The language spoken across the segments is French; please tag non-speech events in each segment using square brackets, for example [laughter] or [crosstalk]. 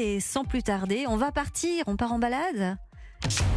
Et sans plus tarder, on va partir, on part en balade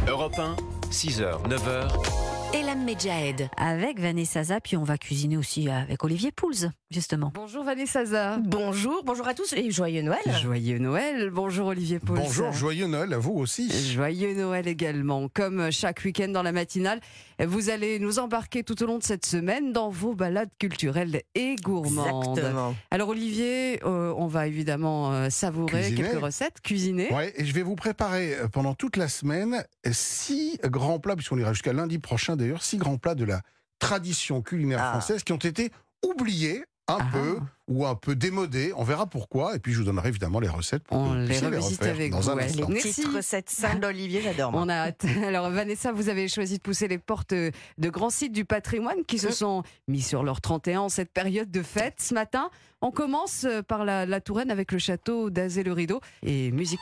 Europe 1, 6h, 9h. Elam Medjahed. avec Vanessa Zah, puis on va cuisiner aussi avec Olivier Pouls, justement. Bonjour Vanessa Zah. Bonjour, bonjour à tous et joyeux Noël. Joyeux Noël. Bonjour Olivier Pouls. Bonjour, joyeux Noël à vous aussi. Joyeux Noël également. Comme chaque week-end dans la matinale, vous allez nous embarquer tout au long de cette semaine dans vos balades culturelles et gourmandes. Exactement. Alors Olivier, euh, on va évidemment euh, savourer Cuisiner. quelques recettes, cuisiner. Ouais, et je vais vous préparer euh, pendant toute la semaine six grands plats, puisqu'on ira jusqu'à lundi prochain d'ailleurs, six grands plats de la tradition culinaire Ah. française qui ont été oubliés un Ah. peu ou un peu démodés. On verra pourquoi. Et puis je vous donnerai évidemment les recettes pour On que vous les puissiez revisite refaire avec dans vous, un ouais. instant. Les Merci. petites recettes simples d'Olivier, j'adore. moi. On a hâte. [laughs] Alors Vanessa, vous avez choisi de pousser les portes de grands sites du patrimoine qui se Mm. sont mis sur leur 31 en cette période de fête. Ce matin, on commence par la, la Touraine avec le château d'Azay-le-Rideau et musique.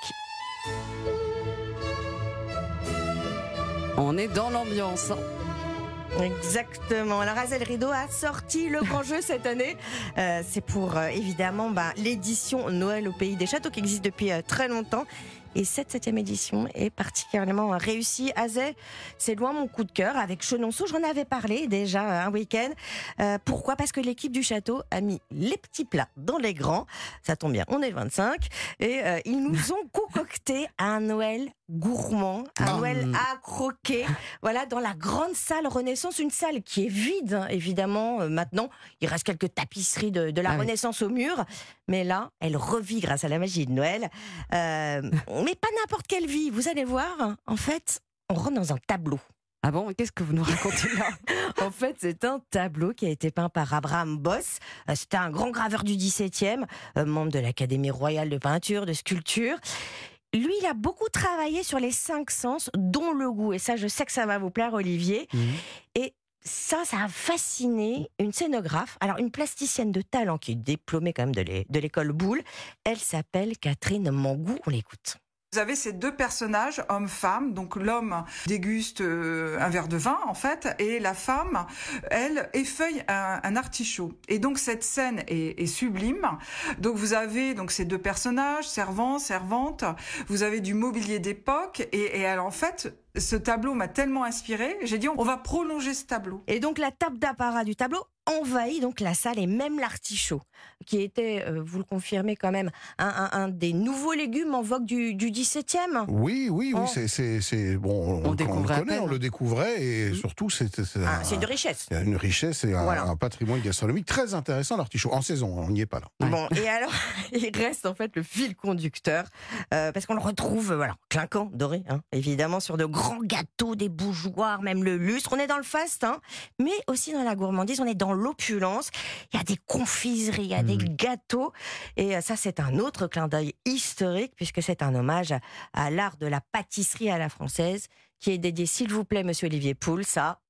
On est dans l'ambiance. Exactement. Alors Azel Rideau a sorti le grand jeu cette année. Euh, c'est pour euh, évidemment bah, l'édition Noël au pays des châteaux qui existe depuis euh, très longtemps. Et cette septième édition est particulièrement réussie. Azay, c'est loin mon coup de cœur. Avec Chenonceau, j'en avais parlé déjà euh, un week-end. Euh, pourquoi? Parce que l'équipe du château a mis les petits plats dans les grands. Ça tombe bien, on est le 25. Et euh, ils nous ont concocté un Noël gourmand, un Ah. Noël à croquer. Voilà, dans la grande salle Renaissance, une salle qui est vide, hein, évidemment, euh, maintenant. Il reste quelques tapisseries de, de la Ah oui. Renaissance au mur. Mais là, elle revit grâce à la magie de Noël. Mais pas n'importe quelle vie. Vous allez voir, en fait, on rentre dans un tableau. Ah bon Qu'est-ce que vous nous racontez là? [laughs] En fait, c'est un tableau qui a été peint par Abraham Boss. Euh, C'était un grand graveur du 17e, euh, membre de l'Académie royale de peinture, de sculpture. Lui, il a beaucoup travaillé sur les cinq sens, dont le goût. Et ça, je sais que ça va vous plaire, Olivier. Et ça, ça a fasciné une scénographe, alors une plasticienne de talent qui est diplômée quand même de l'école Boulle. Elle s'appelle Catherine Mangou. On l'écoute. Vous avez ces deux personnages, homme-femme. Donc l'homme déguste euh, un verre de vin en fait, et la femme, elle effeuille un, artichaut. Et donc cette scène est, sublime. Donc vous avez donc ces deux personnages, servant, servante. Vous avez du mobilier d'époque, et, alors en fait, ce tableau m'a tellement inspiré. J'ai dit on va prolonger ce tableau. Et donc la table d'apparat du tableau envahit donc la salle et même l'artichaut, qui était, euh, vous le confirmez quand même, un, un- un des nouveaux légumes en vogue du, du 17e. Oui, oui, oui, Oh. c'est- bon. On le connaît, on le découvrait et Mhm. surtout c'est Ah, un- c'est une richesse. une richesse et un, Voilà. un patrimoine gastronomique très intéressant l'artichaut en saison. On n'y est pas là. Ouais. Bon, et alors, [laughs] il reste en fait le fil conducteur, euh, parce qu'on le retrouve, euh, voilà, clinquant, doré, hein, évidemment, sur de grands gâteaux, des bougeoirs, même le lustre. On est dans le faste, hein, mais aussi dans la gourmandise, on est dans l'opulence. Il y a des confiseries, il y a des gâteaux, et euh, ça, c'est un autre clin d'œil historique, puisque c'est un hommage à, à l'art de la pâtisserie à la française, qui est dédié, s'il vous plaît, monsieur Olivier Poul, ça.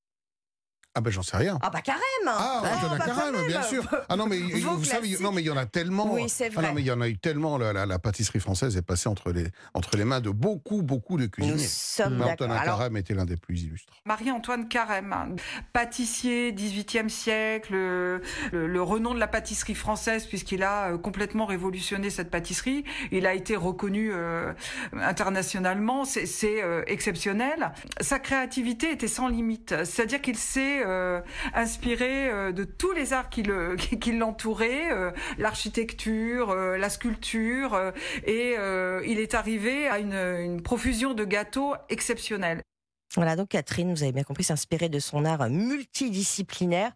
Ah ben j'en sais rien. Ah bah carême Ah, Ah, il y en a bah, carême, bien sûr. Ah non, mais [laughs] vous savez, non, mais il y en a tellement. Oui, c'est Ah vrai. non, mais il y en a eu tellement. La, la- la pâtisserie française est passée entre les, entre les mains de beaucoup, beaucoup de Nous cuisiniers. sommes Mais d'accord. Antonin Alors, Carême était l'un des plus illustres. Marie-Antoine Carême, pâtissier 18e siècle, le, le- le renom de la pâtisserie française puisqu'il a euh, complètement révolutionné cette pâtisserie. Il a été reconnu euh, internationalement, c'est c'est, euh, exceptionnel. Sa créativité était sans limite, c'est-à-dire qu'il s'est euh, inspiré euh, de tous les arts qui le- [laughs] qui qui l'entouraient, euh, l'architecture, la sculpture, et il est arrivé à une, une profusion de gâteaux exceptionnelle. Voilà, donc Catherine, vous avez bien compris, s'inspirer de son art multidisciplinaire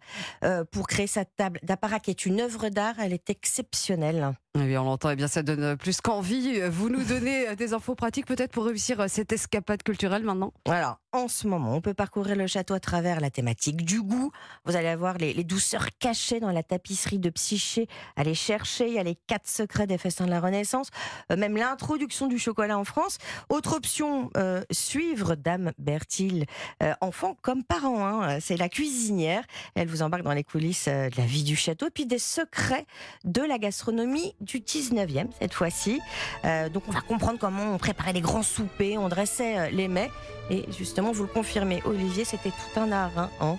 pour créer sa table d'apparat qui est une œuvre d'art. Elle est exceptionnelle. Bien, on l'entend, eh bien, ça donne plus qu'envie. Vous nous donnez euh, des infos pratiques peut-être pour réussir euh, cette escapade culturelle maintenant? Alors, en ce moment, on peut parcourir le château à travers la thématique du goût. Vous allez avoir les, douceurs cachées dans la tapisserie de Psyché. Allez chercher, il y a les quatre secrets des festins de la Renaissance, euh, même l'introduction du chocolat en France. Autre option, suivre Dame Bertil, enfant comme parent. hein. C'est la cuisinière. Elle vous embarque dans les coulisses de la vie du château, puis des secrets de la gastronomie du 19e cette fois-ci. Euh, donc on va comprendre comment on préparait les grands soupers, on dressait euh, les mets. Et justement, vous le confirmez, Olivier, c'était tout un art. hein, hein.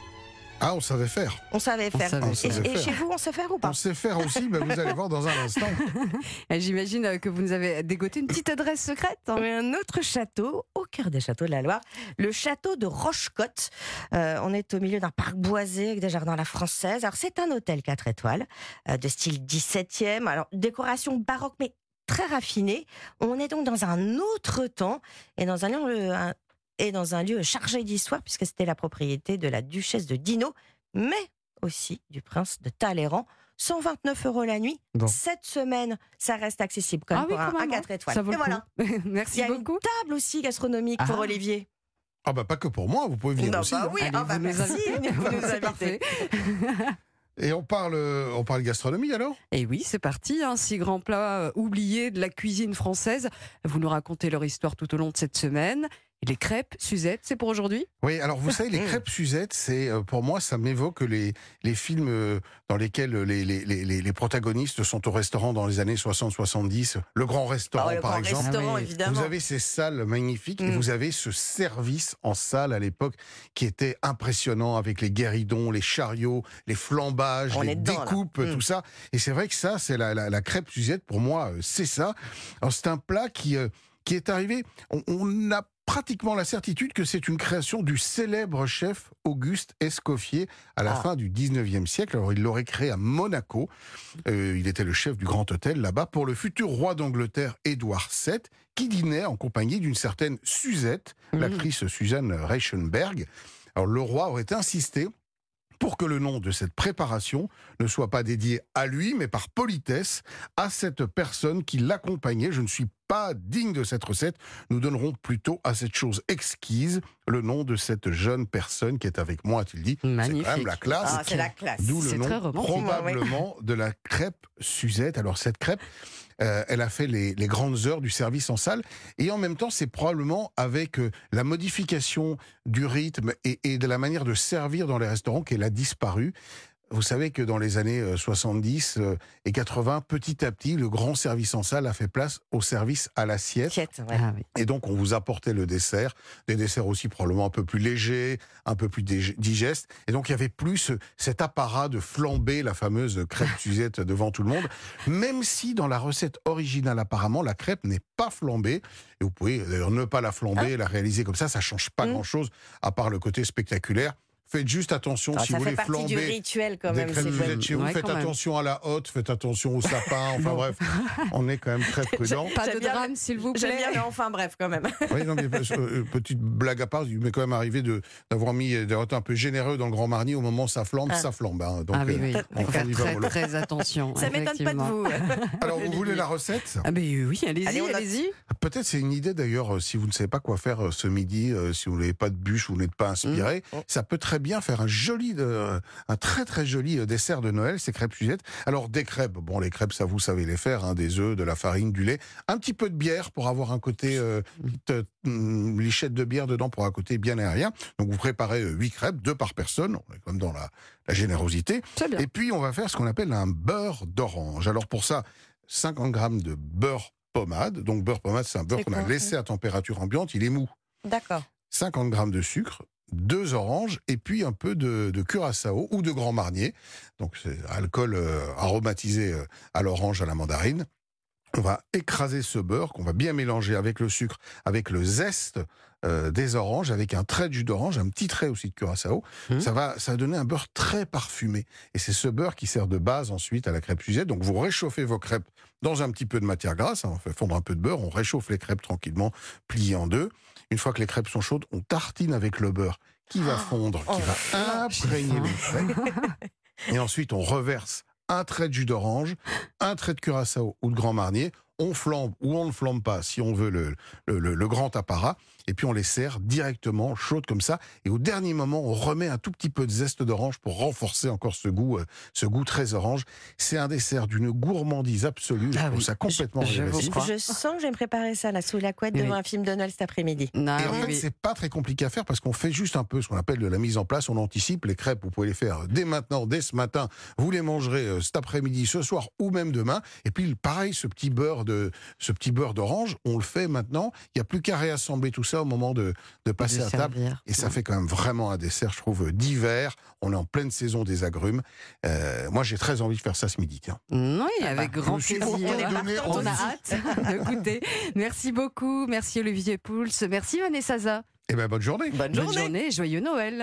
Ah, on savait faire. On savait On faire. savait On Et, savait et faire. chez vous, on sait faire ou pas On sait faire aussi, mais vous allez voir dans un instant. [laughs] J'imagine euh, que vous nous avez dégoté une petite adresse secrète. hein. Oui, un autre château, au cœur des châteaux de la Loire, le château de Rochecotte. Euh, on est au milieu d'un parc boisé avec des jardins à la française. Alors, c'est un hôtel 4 étoiles, euh, de style 17e. Alors, décoration baroque, mais très raffinée. On est donc dans un autre temps et dans un lieu, un- et dans un lieu chargé d'histoire, puisque c'était la propriété de la duchesse de Dino, mais aussi du prince de Talleyrand. 129 euros la nuit. Bon. Cette semaine, ça reste accessible quand même Ah oui, pour un, quand même, un 4 hein. étoiles. Ça vaut et le voilà. coup. [laughs] Il Merci y a beaucoup. une table aussi gastronomique pour Ah. Olivier. Ah bah pas que pour moi, vous pouvez venir Non, aussi. bah hein. oui, Allez, ah bah vous nous merci. invitez. Vous [laughs] nous C'est invitez. parfait. [laughs] Et on parle, on parle gastronomie alors? Et oui, c'est parti. Hein, six grands plats euh, oubliés de la cuisine française. Vous nous racontez leur histoire tout au long de cette semaine. Les crêpes, Suzette, c'est pour aujourd'hui? Oui, alors vous savez, les [laughs] crêpes Suzette, c'est euh, pour moi, ça m'évoque les, les films euh, dans lesquels les, les, les, les- protagonistes sont au restaurant dans les années 60-70. Le Grand Restaurant, Ah, le par grand exemple. restaurant, Ah oui. évidemment. Vous avez ces salles magnifiques et Mm. vous avez ce service en salle à l'époque qui était impressionnant avec les guéridons, les chariots, les flambages, On les dedans, découpes, Mm. tout ça. Et c'est vrai que ça, c'est la, la, la crêpe Suzette. Pour moi, euh, c'est ça. Alors c'est un plat qui, euh, qui est arrivé. On, on a pratiquement la certitude que c'est une création du célèbre chef Auguste Escoffier à la Ah. fin du 19e siècle. Alors il l'aurait créé à Monaco. Euh, il était le chef du Grand Hôtel là-bas pour le futur roi d'Angleterre Édouard VII qui dînait en compagnie d'une certaine Suzette, Mhm. l'actrice Suzanne Reichenberg. Alors le roi aurait insisté pour que le nom de cette préparation ne soit pas dédié à lui, mais par politesse à cette personne qui l'accompagnait. Je ne suis pas digne de cette recette. Nous donnerons plutôt à cette chose exquise le nom de cette jeune personne qui est avec moi, a-t-il dit. C'est quand Magnifique. même la classe. Ah, c'est la classe. D'où le C'est nom très romantique. probablement de la crêpe Suzette. Alors cette crêpe, euh, elle a fait les, les grandes heures du service en salle et en même temps c'est probablement avec euh, la modification du rythme et, et de la manière de servir dans les restaurants qu'elle a disparu. Vous savez que dans les années euh, 70 euh, et 80, petit à petit, le grand service en salle a fait place au service à l'assiette. Assiette, ouais. Ah oui. Et donc, on vous apportait le dessert, des desserts aussi probablement un peu plus légers, un peu plus digestes. Et donc, il y avait plus ce- cet apparat de flamber la fameuse crêpe [laughs] Suzette devant tout le monde. Même si dans la recette originale, apparemment, la crêpe n'est pas flambée. Et vous pouvez d'ailleurs ne pas la flamber, la réaliser comme ça. Ça change pas Mm. grand-chose, à part le côté spectaculaire. Faites juste attention Ah, si ça vous fait voulez partie du flamber rituel quand des même. c'est Suzette chouette. chez vous. Ouais, faites même. attention à la hotte, faites attention au sapin. [laughs] Enfin bref, on est quand même très [laughs] prudent. Pas de J'aime drame, s'il vous J'aime plaît. bien, mais enfin bref quand même. [laughs] Oui, non, mais euh, euh, petite blague à part, il m'est quand même arrivé de d'avoir mis, été un peu généreux dans le Grand Marnier. Au moment où ça flambe, Ah. ça flambe. hein. Donc, ah oui, euh, oui. on faire va très, attention. Ça m'étonne pas de vous. Alors, vous voulez la recette? Ah mais oui, allez-y, Allez, on allez-y. Peut-être c'est une idée d'ailleurs, si vous ne savez pas quoi faire ce midi, si vous n'avez pas de bûche, vous n'êtes pas inspiré, Mmh. ça peut très bien faire un joli, euh, un très très joli euh, dessert de Noël, ces crêpes Suzette. Alors des crêpes, bon les crêpes ça vous savez les faire, hein, des œufs, de la farine, du lait, un petit peu de bière pour avoir un côté, euh, petite, euh, hum, lichette de bière dedans pour un côté bien aérien. Donc vous préparez huit crêpes, deux par personne, on est comme dans la, la générosité. Bien. Et puis, on va faire ce qu'on appelle un beurre d'orange. Alors, pour ça, 50 grammes de beurre pommade. Donc, beurre pommade, c'est un beurre qu'on a laissé à température ambiante. Il est mou. D'accord. 50 grammes de sucre, deux oranges et puis un peu de, de curaçao ou de grand marnier. Donc, c'est alcool euh, aromatisé euh, à l'orange, à la mandarine. On va écraser ce beurre qu'on va bien mélanger avec le sucre, avec le zeste euh, des oranges, avec un trait de jus d'orange, un petit trait aussi de curaçao. Mmh. Ça va, ça va donner un beurre très parfumé. Et c'est ce beurre qui sert de base ensuite à la crêpe Suzette. Donc vous réchauffez vos crêpes dans un petit peu de matière grasse, hein, on fait fondre un peu de beurre, on réchauffe les crêpes tranquillement, pliées en deux. Une fois que les crêpes sont chaudes, on tartine avec le beurre qui va fondre, qui oh, va imprégner les [laughs] crêpes. Et ensuite, on reverse un trait de jus d'orange, un trait de curaçao ou de grand marnier. On flambe ou on ne flambe pas si on veut le, le, le- le grand apparat. Et puis on les sert directement chaudes comme ça. Et au dernier moment, on remet un tout petit peu de zeste d'orange pour renforcer encore ce goût, euh, ce goût très orange. C'est un dessert d'une gourmandise absolue. Je Ah trouve oui. ça complètement Je- je sens que je vais me préparer ça là sous la couette Oui. devant un film de Noël cet après-midi. Et en oui, fait, oui. c'est pas très compliqué à faire parce qu'on fait juste un peu ce qu'on appelle de la mise en place. On anticipe les crêpes. Vous pouvez les faire dès maintenant, dès ce matin. Vous les mangerez euh, cet après-midi, ce soir ou même demain. Et puis, pareil, ce petit beurre de ce petit beurre d'orange, on le fait maintenant. Il n'y a plus qu'à réassembler tout ça au moment de, de passer De à table. Et ça fait quand même vraiment un dessert, je trouve, d'hiver. On est en pleine saison des agrumes. Euh, moi, j'ai très envie de faire ça ce midi. Tiens. Oui, avec je grand plaisir. On a hâte [laughs] de goûter. Merci beaucoup. Merci Olivier Pouls. Merci Vanessa Zaza. Eh bien, bonne journée. Bonne Bonne journée. Joyeux Noël.